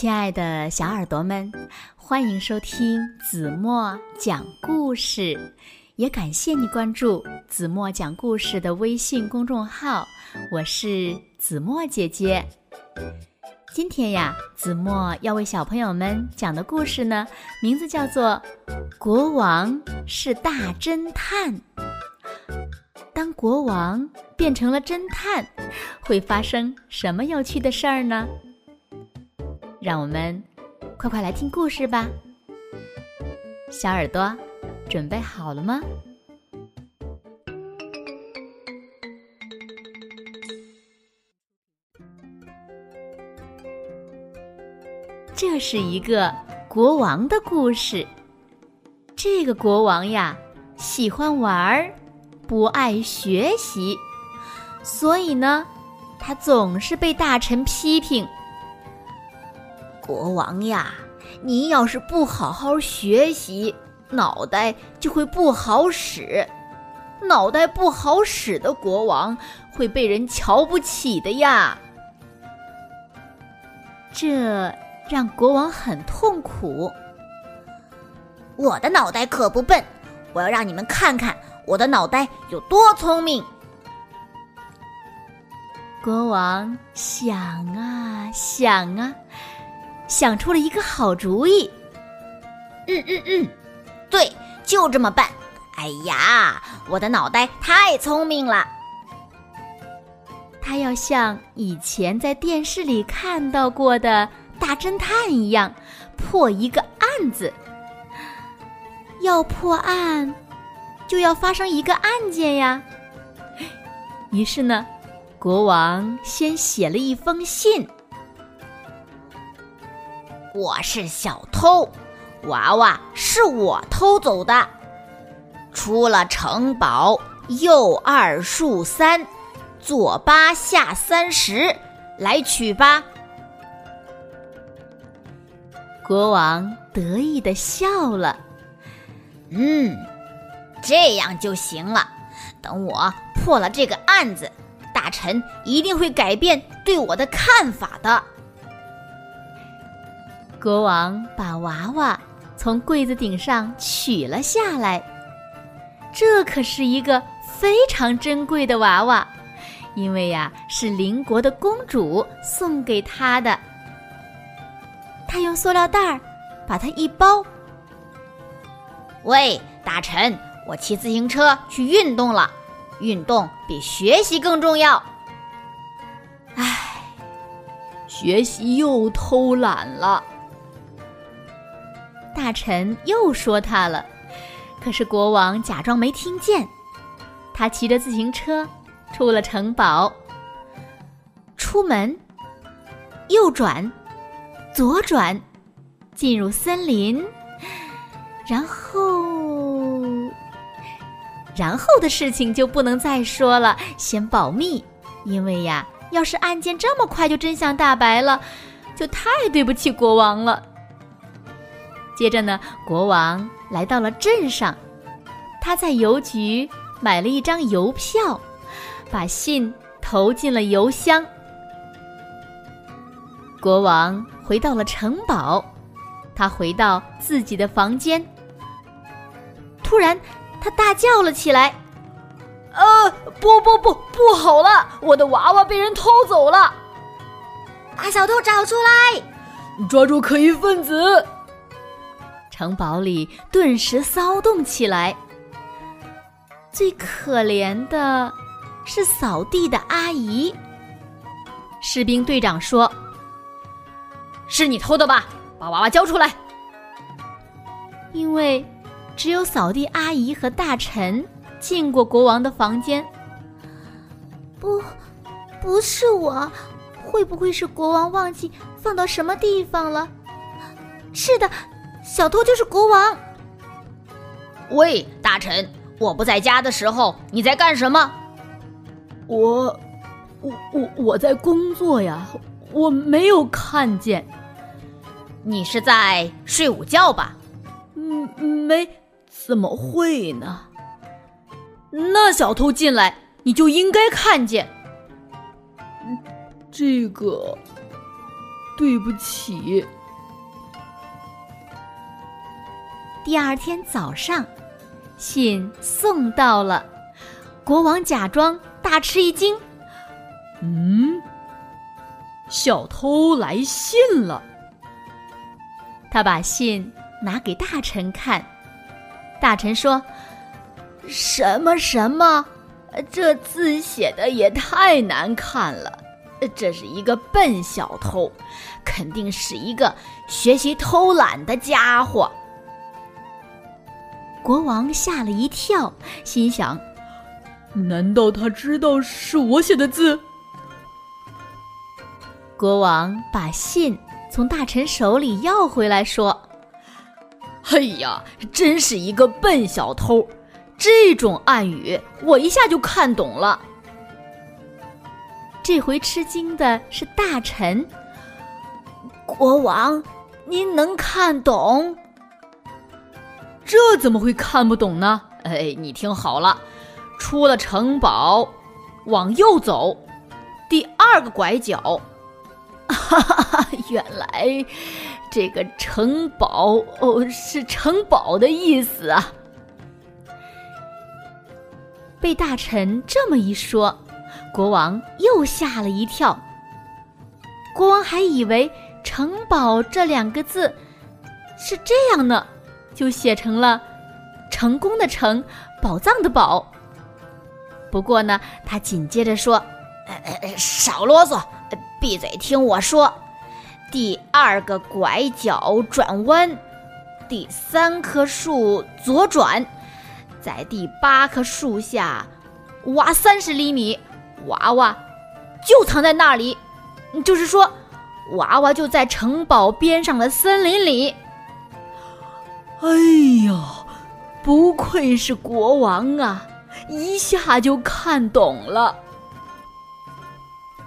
亲爱的小耳朵们，欢迎收听子墨讲故事，也感谢你关注子墨讲故事的微信公众号。我是子墨姐姐。今天呀，子墨要为小朋友们讲的故事呢，名字叫做《国王是大侦探》。当国王变成了侦探，会发生什么有趣的事儿呢？让我们快快来听故事吧，小耳朵准备好了吗？这是一个国王的故事。这个国王呀，喜欢玩儿，不爱学习，所以呢，他总是被大臣批评。国王呀，你要是不好好学习，脑袋就会不好使。脑袋不好使的国王会被人瞧不起的呀。这让国王很痛苦。我的脑袋可不笨，我要让你们看看我的脑袋有多聪明。国王想啊想啊。想出了一个好主意，嗯嗯嗯，对，就这么办。哎呀，我的脑袋太聪明了。他要像以前在电视里看到过的大侦探一样，破一个案子。要破案，就要发生一个案件呀。于是呢，国王先写了一封信。我是小偷，娃娃是我偷走的。出了城堡，右二竖三，左八下三十，来取吧。国王得意的笑了，嗯，这样就行了。等我破了这个案子，大臣一定会改变对我的看法的。国王把娃娃从柜子顶上取了下来，这可是一个非常珍贵的娃娃，因为呀是邻国的公主送给他的。他用塑料袋儿把它一包。喂，大臣，我骑自行车去运动了，运动比学习更重要。唉，学习又偷懒了。大臣又说他了，可是国王假装没听见。他骑着自行车出了城堡，出门，右转，左转，进入森林，然后，然后的事情就不能再说了，先保密，因为呀，要是案件这么快就真相大白了，就太对不起国王了。接着呢，国王来到了镇上，他在邮局买了一张邮票，把信投进了邮箱。国王回到了城堡，他回到自己的房间，突然他大叫了起来：“呃，不不不，不好了！我的娃娃被人偷走了！把小偷找出来，抓住可疑分子！”城堡里顿时骚动起来。最可怜的是扫地的阿姨。士兵队长说：“是你偷的吧？把娃娃交出来！”因为只有扫地阿姨和大臣进过国王的房间。不，不是我。会不会是国王忘记放到什么地方了？是的。小偷就是国王。喂，大臣，我不在家的时候你在干什么？我，我我我在工作呀，我没有看见。你是在睡午觉吧？嗯，没，怎么会呢？那小偷进来，你就应该看见。这个，对不起。第二天早上，信送到了，国王假装大吃一惊：“嗯，小偷来信了。”他把信拿给大臣看，大臣说：“什么什么？这字写的也太难看了！这是一个笨小偷，肯定是一个学习偷懒的家伙。”国王吓了一跳，心想：“难道他知道是我写的字？”国王把信。从大臣手里要回来，说：“哎呀，真是一个笨小偷！这种暗语我一下就看懂了。”这回吃惊的是大臣。国王，您能看懂？这怎么会看不懂呢？哎，你听好了，出了城堡，往右走，第二个拐角。哈哈哈！原来这个城堡哦，是城堡的意思啊！被大臣这么一说，国王又吓了一跳。国王还以为“城堡”这两个字是这样呢，就写成了“成功的成，宝藏的宝”。不过呢，他紧接着说：“少啰嗦。”闭嘴，听我说。第二个拐角转弯，第三棵树左转，在第八棵树下挖三十厘米，娃娃就藏在那里。就是说，娃娃就在城堡边上的森林里。哎呀，不愧是国王啊，一下就看懂了。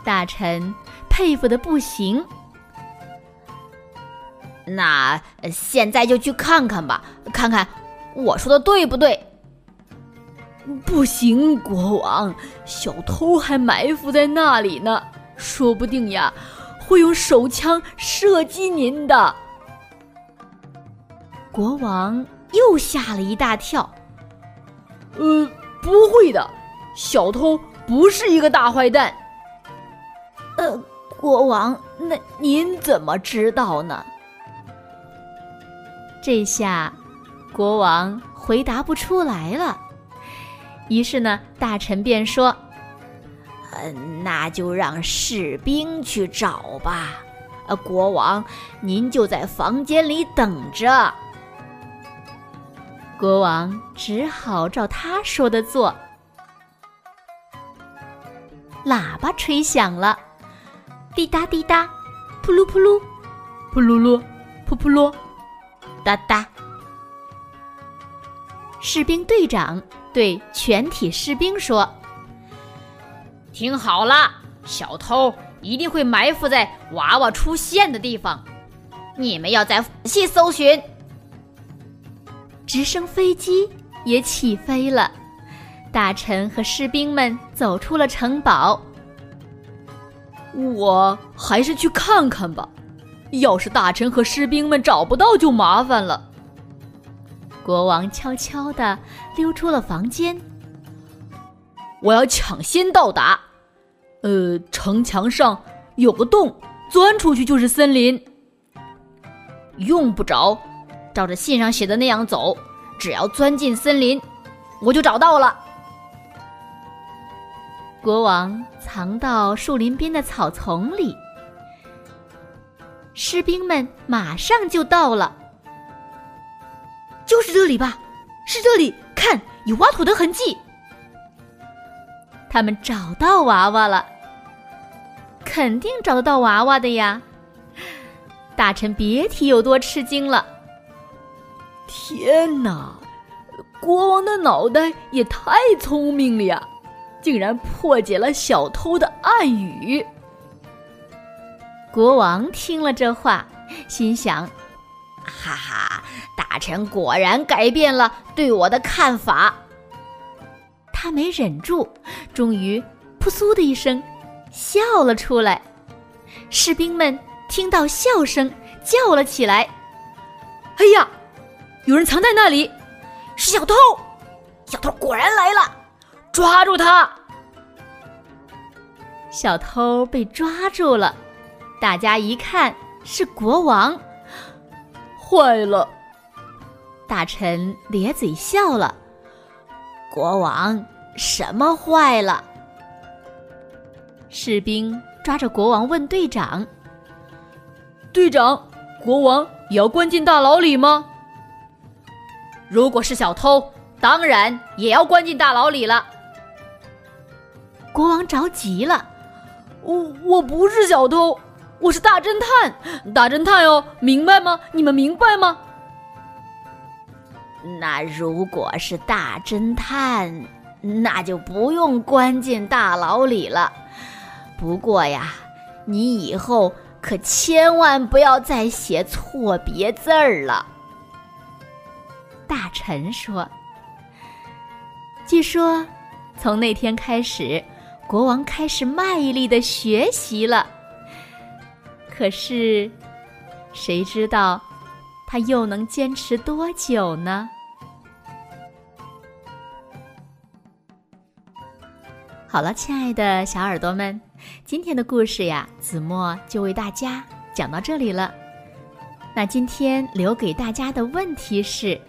大臣。佩服的不行，那现在就去看看吧，看看我说的对不对？不行，国王，小偷还埋伏在那里呢，说不定呀，会用手枪射击您的。国王又吓了一大跳。呃，不会的，小偷不是一个大坏蛋。呃。国王，那您怎么知道呢？这下，国王回答不出来了。于是呢，大臣便说：“嗯，那就让士兵去找吧。呃，国王，您就在房间里等着。”国王只好照他说的做。喇叭吹响了。滴答滴答，扑噜扑噜，扑噜噜，噗噗噜，哒哒。士兵队长对全体士兵说：“听好了，小偷一定会埋伏在娃娃出现的地方，你们要在仔细搜寻。”直升飞机也起飞了，大臣和士兵们走出了城堡。我还是去看看吧，要是大臣和士兵们找不到，就麻烦了。国王悄悄地溜出了房间。我要抢先到达。呃，城墙上有个洞，钻出去就是森林。用不着，照着信上写的那样走，只要钻进森林，我就找到了。国王藏到树林边的草丛里，士兵们马上就到了。就是这里吧？是这里，看有挖土的痕迹。他们找到娃娃了，肯定找得到娃娃的呀！大臣别提有多吃惊了。天哪，国王的脑袋也太聪明了呀！竟然破解了小偷的暗语。国王听了这话，心想：“哈哈，大臣果然改变了对我的看法。”他没忍住，终于“扑簌”的一声笑了出来。士兵们听到笑声，叫了起来：“哎呀，有人藏在那里！是小偷！小偷果然来了，抓住他！”小偷被抓住了，大家一看是国王，坏了！大臣咧嘴笑了：“国王，什么坏了？”士兵抓着国王问队长：“队长，国王也要关进大牢里吗？”如果是小偷，当然也要关进大牢里了。国王着急了。我我不是小偷，我是大侦探，大侦探哦，明白吗？你们明白吗？那如果是大侦探，那就不用关进大牢里了。不过呀，你以后可千万不要再写错别字儿了。大臣说：“据说，从那天开始。”国王开始卖力的学习了，可是，谁知道他又能坚持多久呢？好了，亲爱的小耳朵们，今天的故事呀，子墨就为大家讲到这里了。那今天留给大家的问题是：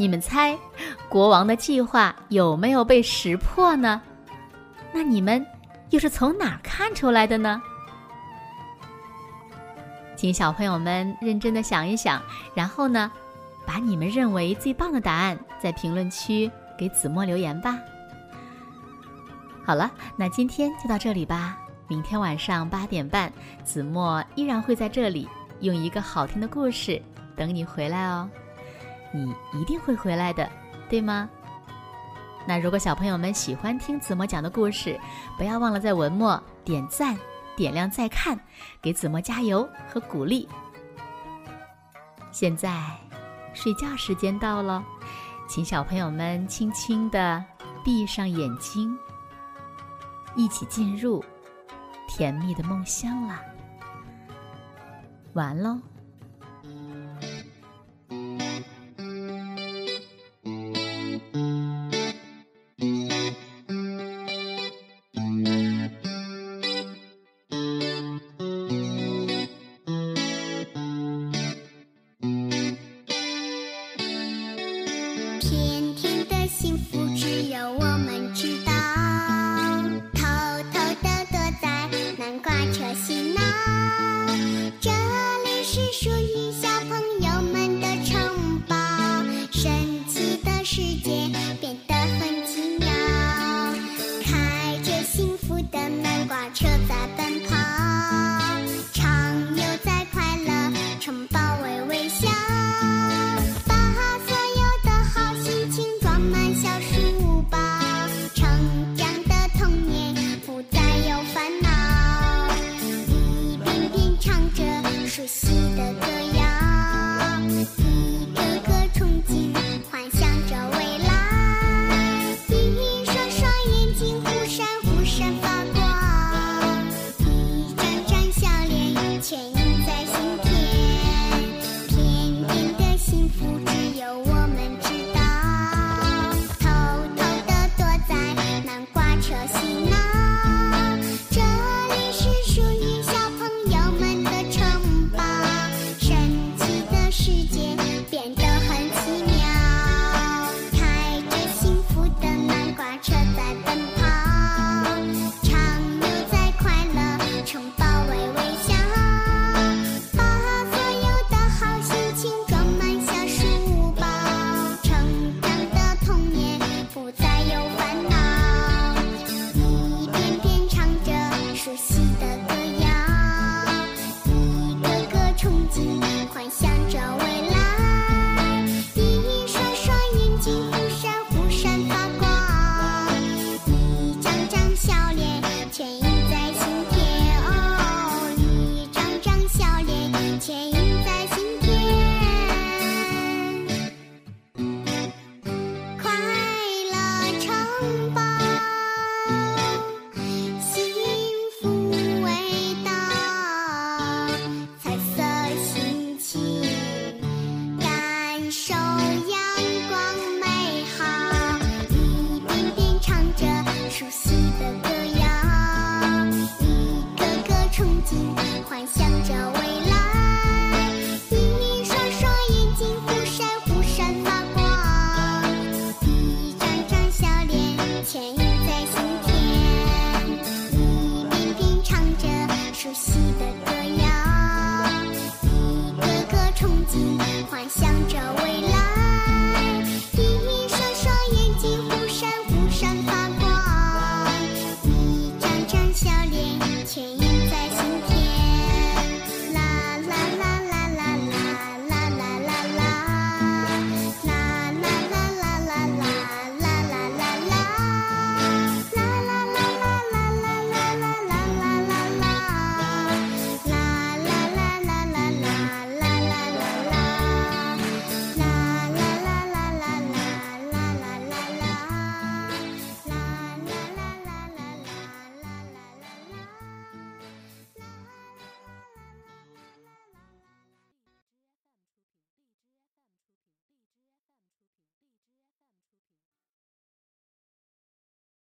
你们猜，国王的计划有没有被识破呢？那你们又是从哪儿看出来的呢？请小朋友们认真的想一想，然后呢，把你们认为最棒的答案在评论区给子墨留言吧。好了，那今天就到这里吧。明天晚上八点半，子墨依然会在这里用一个好听的故事等你回来哦。你一定会回来的，对吗？那如果小朋友们喜欢听子墨讲的故事，不要忘了在文末点赞、点亮再看，给子墨加油和鼓励。现在睡觉时间到了，请小朋友们轻轻地闭上眼睛，一起进入甜蜜的梦乡啦。完喽。